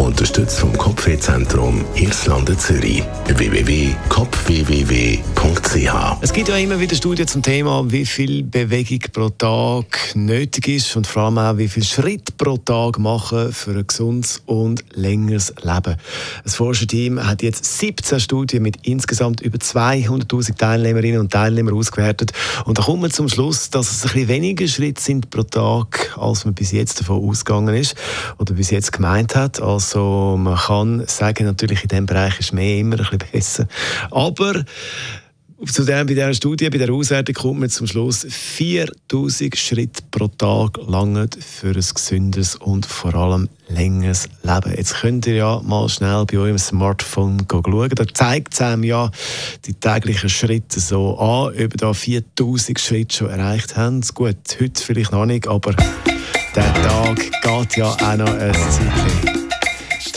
Unterstützt vom Kopfwehzentrum Irlande Zürich. www.kopfwww.ch Es gibt ja immer wieder Studien zum Thema, wie viel Bewegung pro Tag nötig ist und vor allem auch, wie viel Schritt pro Tag machen für ein gesundes und längeres Leben. Das Forscherteam hat jetzt 17 Studien mit insgesamt über 200.000 Teilnehmerinnen und Teilnehmern ausgewertet und da kommt man zum Schluss, dass es ein bisschen weniger Schritte sind pro Tag, als man bis jetzt davon ausgegangen ist oder bis jetzt gemeint hat. Also also man kann sagen, natürlich in diesem Bereich ist mehr immer ein bisschen besser. Aber zu der, bei dieser Studie, bei der Auswertung kommt man zum Schluss, 4000 Schritte pro Tag langen für ein gesünderes und vor allem längeres Leben. Jetzt könnt ihr ja mal schnell bei eurem Smartphone schauen. Da zeigt es einem ja die täglichen Schritte so an, ob ihr da 4000 Schritte schon erreicht habt. Gut, heute vielleicht noch nicht, aber der Tag geht ja auch noch ein Zeit